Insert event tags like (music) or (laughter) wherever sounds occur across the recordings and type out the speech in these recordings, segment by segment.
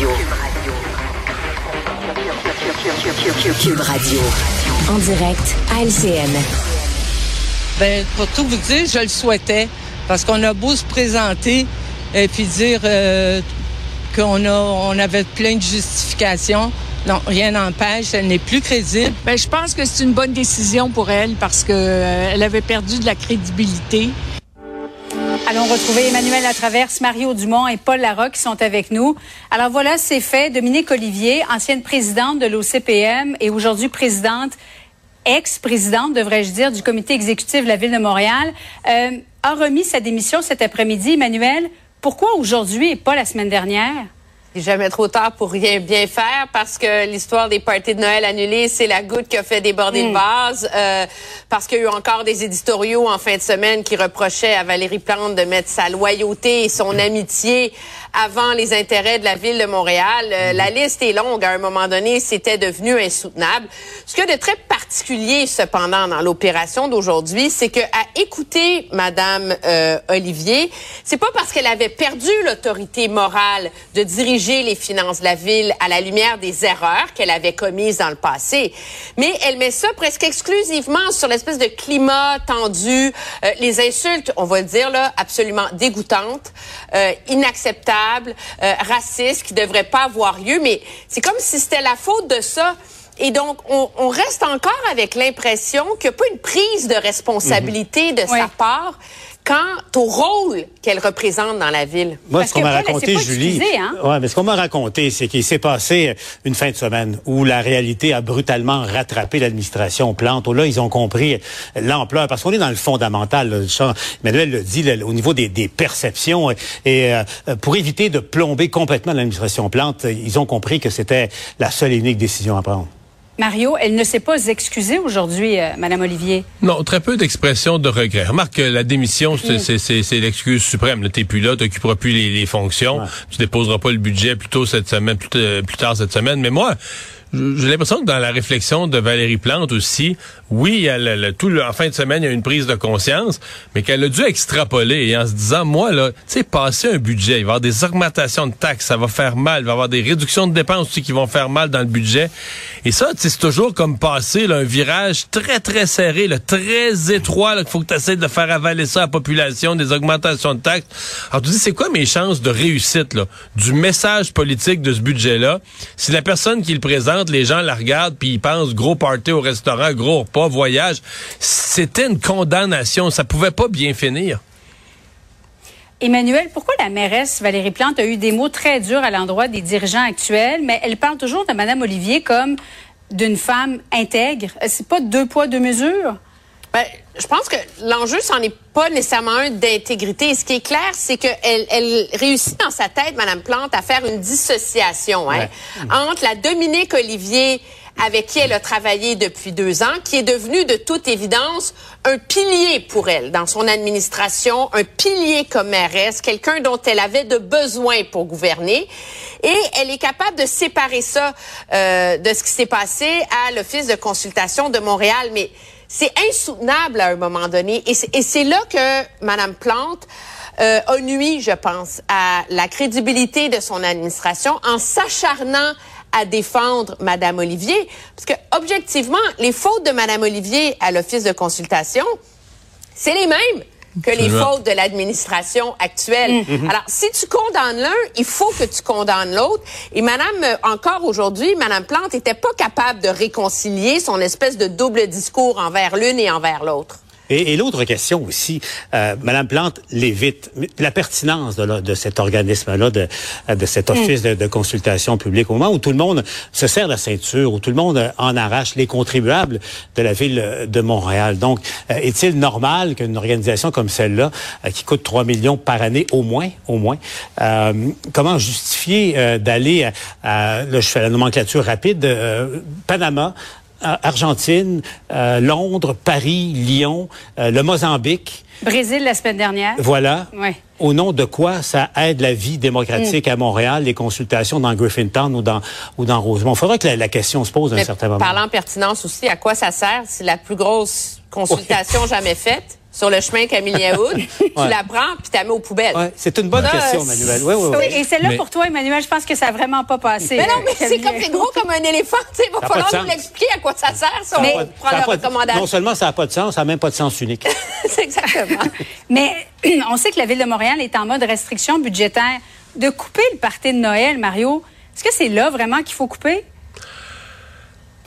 Radio. Cube Radio. En direct à LCN. Ben, pour tout vous dire, je le souhaitais. Parce qu'on a beau se présenter et puis dire euh, qu'on a, on avait plein de justifications. Non, rien n'empêche, elle n'est plus crédible. Ben, je pense que c'est une bonne décision pour elle parce que euh, elle avait perdu de la crédibilité. Allons retrouver Emmanuel Latraverse, Mario Dumont et Paul Larocque qui sont avec nous. Alors voilà, c'est fait. Dominique Olivier, ancienne présidente de l'OCPM et aujourd'hui présidente, ex-présidente, devrais-je dire, du comité exécutif de la Ville de Montréal, euh, a remis sa démission cet après-midi. Emmanuel, pourquoi aujourd'hui et pas la semaine dernière? Jamais trop tard pour rien bien faire parce que l'histoire des parties de Noël annulées, c'est la goutte qui a fait déborder le Mm. vase. Euh, parce qu'il y a eu encore des éditoriaux en fin de semaine qui reprochaient à Valérie Plante de mettre sa loyauté et son amitié avant les intérêts de la ville de Montréal. Euh, La liste est longue. À un moment donné, c'était devenu insoutenable. Ce a de très particulier, cependant, dans l'opération d'aujourd'hui, c'est que à écouter Madame euh, Olivier, c'est pas parce qu'elle avait perdu l'autorité morale de diriger les finances de la ville à la lumière des erreurs qu'elle avait commises dans le passé, mais elle met ça presque exclusivement sur l'espèce de climat tendu, euh, les insultes, on va le dire là, absolument dégoûtantes, euh, euh, racistes, qui devraient pas avoir lieu, mais c'est comme si c'était la faute de ça. Et donc, on, on reste encore avec l'impression qu'il n'y a pas une prise de responsabilité de sa part quant au rôle qu'elle représente dans la ville. Moi, Parce ce qu'on m'a raconté, Julie, excusée, hein? ouais, mais ce qu'on m'a raconté, c'est qu'il s'est passé une fin de semaine où la réalité a brutalement rattrapé l'administration Plante. Où là, ils ont compris l'ampleur, parce qu'on est dans le fondamental. là. Jean- Emmanuel le dit, là, au niveau des, des perceptions. Et euh, pour éviter de plomber complètement l'administration Plante, ils ont compris que c'était la seule et unique décision à prendre. Mario, elle ne s'est pas excusée aujourd'hui, euh, Madame Olivier. Non, très peu d'expressions de regret. Remarque que la démission, c'est c'est- c'est- c'est l'excuse suprême. T'es plus là, t'occuperas plus les, les fonctions, tu déposeras pas le budget plus tôt cette semaine, plus, t- plus tard cette semaine. Mais moi, j'ai l'impression que dans la réflexion de Valérie Plante aussi, oui, elle, tout le, en fin de semaine, il y a une prise de conscience, mais qu'elle a dû extrapoler et en se disant, moi, là, tu sais, passer un budget, il va y avoir des augmentations de taxes, ça va faire mal, il va y avoir des réductions de dépenses aussi qui vont faire mal dans le budget. Et ça, c'est toujours comme passer un virage très, très serré, là, très étroit, qu'il faut que tu essaies de faire avaler ça à la population, des augmentations de taxes. Alors, tu dis, c'est quoi mes chances de réussite, là, du message politique de ce budget-là? Si la personne qui le présente, les gens la regardent, puis ils pensent gros party au restaurant, gros repas, voyage, c'était une condamnation. Ça pouvait pas bien finir. Emmanuel, pourquoi la mairesse Valérie Plante a eu des mots très durs à l'endroit des dirigeants actuels, mais elle parle toujours de Madame Olivier comme d'une femme intègre? C'est pas deux poids, deux mesures? Ben, je pense que l'enjeu, c'en est pas nécessairement un d'intégrité. Ce qui est clair, c'est qu'elle elle réussit dans sa tête, Madame Plante, à faire une dissociation hein, entre la Dominique Olivier avec qui elle a travaillé depuis deux ans, qui est devenue de toute évidence un pilier pour elle dans son administration, un pilier comme mairesse, quelqu'un dont elle avait de besoin pour gouverner. Et elle est capable de séparer ça euh, de ce qui s'est passé à l'Office de consultation de Montréal. Mais c'est insoutenable à un moment donné. Et c'est- là que Mme Plante euh, a nuit, je pense, à la crédibilité de son administration en s'acharnant à défendre Mme Olivier. Parce que, objectivement, les fautes de Mme Olivier à l'Office de consultation, c'est les mêmes que les fautes de l'administration actuelle. Alors, si tu condamnes l'un, il faut que tu condamnes l'autre. Et Madame, euh, encore aujourd'hui, Madame Plante était pas capable de réconcilier son espèce de double discours envers l'une et envers l'autre. Et, et l'autre question aussi, euh, Madame Plante l'évite, la pertinence de, la- de cet organisme-là, de, de cet office de, de consultation publique, au moment où tout le monde se serre la ceinture, où tout le monde en arrache les contribuables de la ville de Montréal. Donc, euh, est-il normal qu'une organisation comme celle-là, euh, qui coûte 3 millions par année au moins, au moins, euh, comment justifier euh, d'aller à, à- là, je fais la nomenclature rapide, euh, Panama, euh, Argentine, euh, Londres, Paris, Lyon, euh, le Mozambique. Brésil la semaine dernière. Voilà. Ouais. Au nom de quoi ça aide la vie démocratique à Montréal, les consultations dans Griffintown ou dans ou dans Rosemont? Il faudrait que la, la question se pose à un certain moment. Parlant pertinence aussi, à quoi ça sert? C'est la plus grosse consultation jamais faite sur le chemin Camille Wood, (laughs) tu la prends puis tu la mets aux poubelles. Ouais, c'est une bonne Ça, question, c'est- Manuel. Oui, oui, oui. Oui, et celle-là, Mais- pour toi, Emmanuel, je pense que ça n'a vraiment pas passé. Mais non, mais euh, c'est comme c'est gros comme un éléphant. Tu sais, il va falloir nous l'expliquer à quoi ça sert si on prend recommandation. Non seulement ça n'a pas de sens, ça n'a même pas de sens unique. (laughs) c'est exactement. (laughs) Mais (clears throat) on sait que la Ville de Montréal est en mode restriction budgétaire. De couper le party de Noël, Mario, est-ce que c'est là vraiment qu'il faut couper?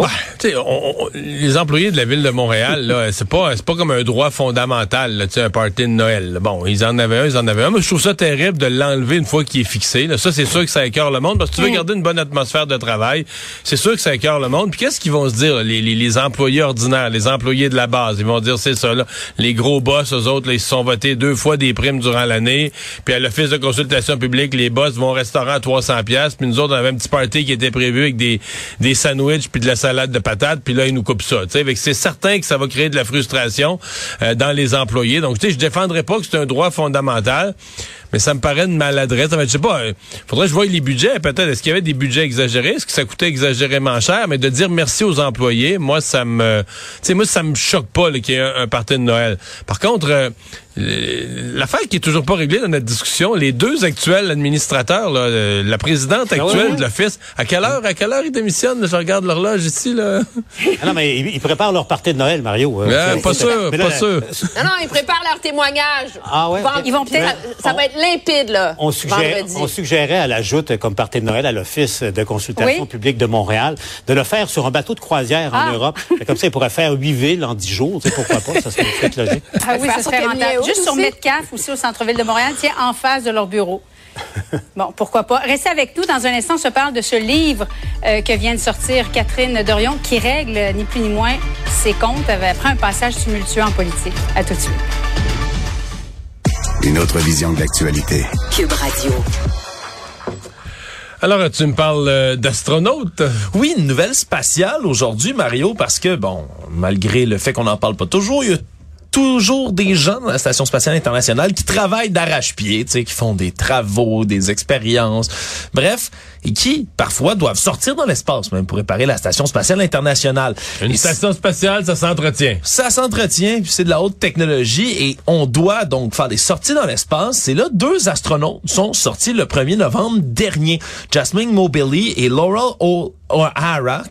Ouais, sais, on- on- les employés de la ville de Montréal, là, c'est pas, c'est pas comme un droit fondamental, là, tu sais, un party de Noël. là. Bon, ils en avaient un, ils en avaient un. Moi, je trouve ça terrible de l'enlever une fois qu'il est fixé. Là. Ça, c'est sûr que ça écœure le monde parce que tu veux garder une bonne atmosphère de travail. C'est sûr que ça écœure le monde. Puis qu'est-ce qu'ils vont se dire, les, les, les employés ordinaires, les employés de la base? Ils vont dire, c'est ça, là. Les gros boss, eux autres, là, ils se sont votés deux fois des primes durant l'année. Puis à l'office de consultation publique, les boss vont au restaurant à 300 pièces. Puis nous autres, on avait un petit party qui était prévu avec des, des sandwichs puis de la salade de patates. Puis là, ils nous coupent ça. C'est certain que ça va créer de la frustration euh, dans les employés. Donc, je défendrai pas que c'est un droit fondamental, mais ça me paraît une maladresse. Je sais pas, euh, faudrait que je voie les budgets. Peut-être, est-ce qu'il y avait des budgets exagérés? Est-ce que ça coûtait exagérément cher? Mais de dire merci aux employés, moi, ça me, tu sais, moi, ça me choque pas qu'il y ait un, un de Noël. Par contre, euh, l'affaire qui est toujours pas réglée dans notre discussion, les deux actuels administrateurs, là, la présidente actuelle Ah ouais, ouais. de l'office, à quelle heure, à quelle heure ils démissionnent? Je regarde l'horloge ici, là. Ah non, mais ils, préparent leur party de Noël, Mario. Euh, c'est- pas sûr, là, pas sûr. Non, non, ils préparent leur témoignage. Ah ouais? Ils vont peut-être- Ça, ça va être limpide, là, On, suggère, on suggérait à la joute comme party de Noël à l'Office de consultation Oui. publique de Montréal de le faire sur un bateau de croisière en Ah. Europe. Comme ça, ils pourraient faire huit villes en dix jours. Tu sais, pourquoi pas? Ça serait une logique. Ah oui, sur serait rentable. Juste sur. Metcalf, aussi au centre-ville de Montréal, tiens, en face de leur bureau. (laughs) Bon, pourquoi pas? Restez avec nous. Dans un instant, on se parle de ce livre euh, que vient de sortir Catherine Dorion, qui règle, euh, ni plus ni moins, ses comptes après un passage tumultueux en politique. À tout de suite. Une autre vision de l'actualité. Cube Radio. Alors, tu me parles euh, d'astronautes? Oui, une nouvelle spatiale aujourd'hui, Mario, parce que, bon, malgré le fait qu'on n'en parle pas toujours, il y a toujours des gens dans la Station spatiale internationale qui travaillent d'arrache-pied, tu sais, qui font des travaux, des expériences, bref, et qui, parfois, doivent sortir dans l'espace, même pour réparer la Station spatiale internationale. Une Et station spatiale, ça s'entretient. ça s'entretient, puis c'est de la haute technologie et on doit donc faire des sorties dans l'espace. C'est là deux astronautes sont sortis le 1er novembre dernier. Jasmine Mobiley et Laurel O-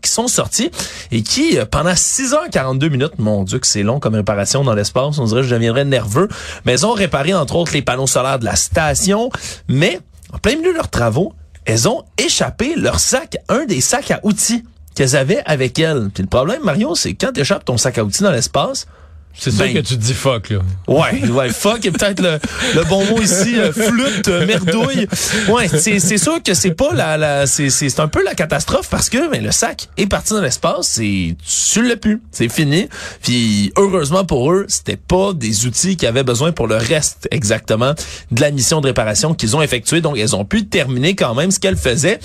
Qui sont sortis et qui, euh, pendant 6h42 minutes, mon Dieu que c'est long comme réparation dans l'espace, on dirait que je deviendrais nerveux, mais ils ont réparé entre autres les panneaux solaires de la station, mais en plein milieu de leurs travaux, elles ont échappé leur sac, un des sacs à outils qu'elles avaient avec elles. Puis le problème, Mario, c'est quand tu ton sac à outils dans l'espace, C'est sûr Ben- que tu te dis fuck, là. Ouais, ouais, fuck est peut-être le, le bon mot ici, euh, flûte, euh, merdouille. Ouais, c'est c'est sûr que c'est pas la, la c'est c'est c'est un peu la catastrophe parce que ben, le sac est parti dans l'espace, c'est tu l'as plus, c'est fini. Puis heureusement pour eux, c'était pas des outils qu'ils avaient besoin pour le reste exactement de la mission de réparation qu'ils ont effectuée, donc elles ont pu terminer quand même ce qu'elles faisaient.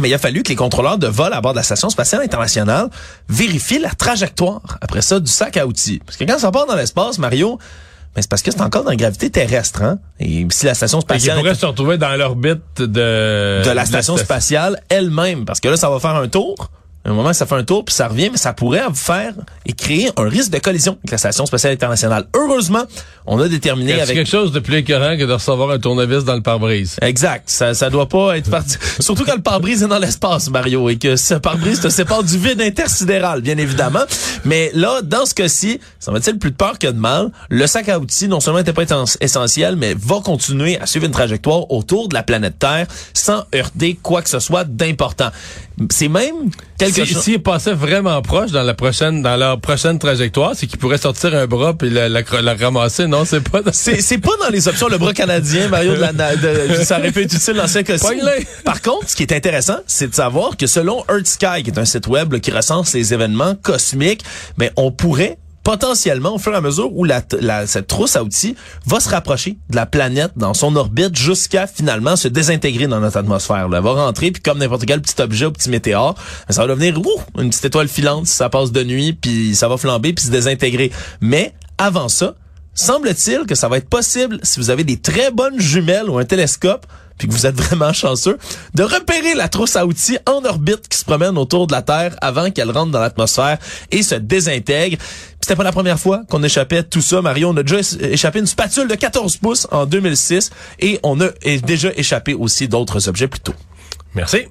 Mais il a fallu que les contrôleurs de vol à bord de la Station spatiale internationale vérifient la trajectoire, après ça, du sac à outils. Parce que quand ça part dans l'espace, Mario, ben c'est parce que c'est encore dans la gravité terrestre. Hein? Et si la Station Ils spatiale pourraient se retrouver dans l'orbite de... de la station spatiale elle-même, parce que là, ça va faire un tour. Un moment, ça fait un tour, puis ça revient, mais ça pourrait faire et créer un risque de collision avec la Station spatiale internationale. Heureusement, on a déterminé C'est avec... quelque chose de plus écœurant que de recevoir un tournevis dans le pare-brise? Exact. Ça, ça doit pas être parti. (laughs) Surtout quand le pare-brise est dans l'espace, Mario, et que ce pare-brise te sépare du vide intersidéral, bien évidemment. Mais là, dans ce cas-ci, ça va être plus de peur que de mal? Le sac à outils, non seulement n'était pas essentiel, mais va continuer à suivre une trajectoire autour de la planète Terre sans heurter quoi que ce soit d'important. C'est même quelque Si- chose... S'ils passaient vraiment proche dans la prochaine, dans leur prochaine trajectoire, c'est qu'ils pourraient sortir un bras puis la, la, la ramasser. Non, c'est pas. dans- C'est, pas dans les options le bras canadien, Mario, de la, de- ça aurait pu être utile dans ce cas-ci. Pogne-les. Par contre, ce qui est intéressant, c'est de savoir que selon Earth Sky, qui est un site web là, qui recense les événements cosmiques, mais on pourrait potentiellement, au fur et à mesure où la, cette trousse à outils va se rapprocher de la planète dans son orbite jusqu'à finalement se désintégrer dans notre atmosphère. Elle va rentrer, puis comme n'importe quel petit objet ou petit météore, ça va devenir ouh, une petite étoile filante ça passe de nuit, puis ça va flamber, puis se désintégrer. Mais avant ça, semble-t-il que ça va être possible, si vous avez des très bonnes jumelles ou un télescope, puis que vous êtes vraiment chanceux, de repérer la trousse à outils en orbite qui se promène autour de la Terre avant qu'elle rentre dans l'atmosphère et se désintègre. C'était pas la première fois qu'on échappait à tout ça, Mario. On a déjà échappé une spatule de 14 pouces en 2006 et on a déjà échappé aussi d'autres objets plus tôt. Merci.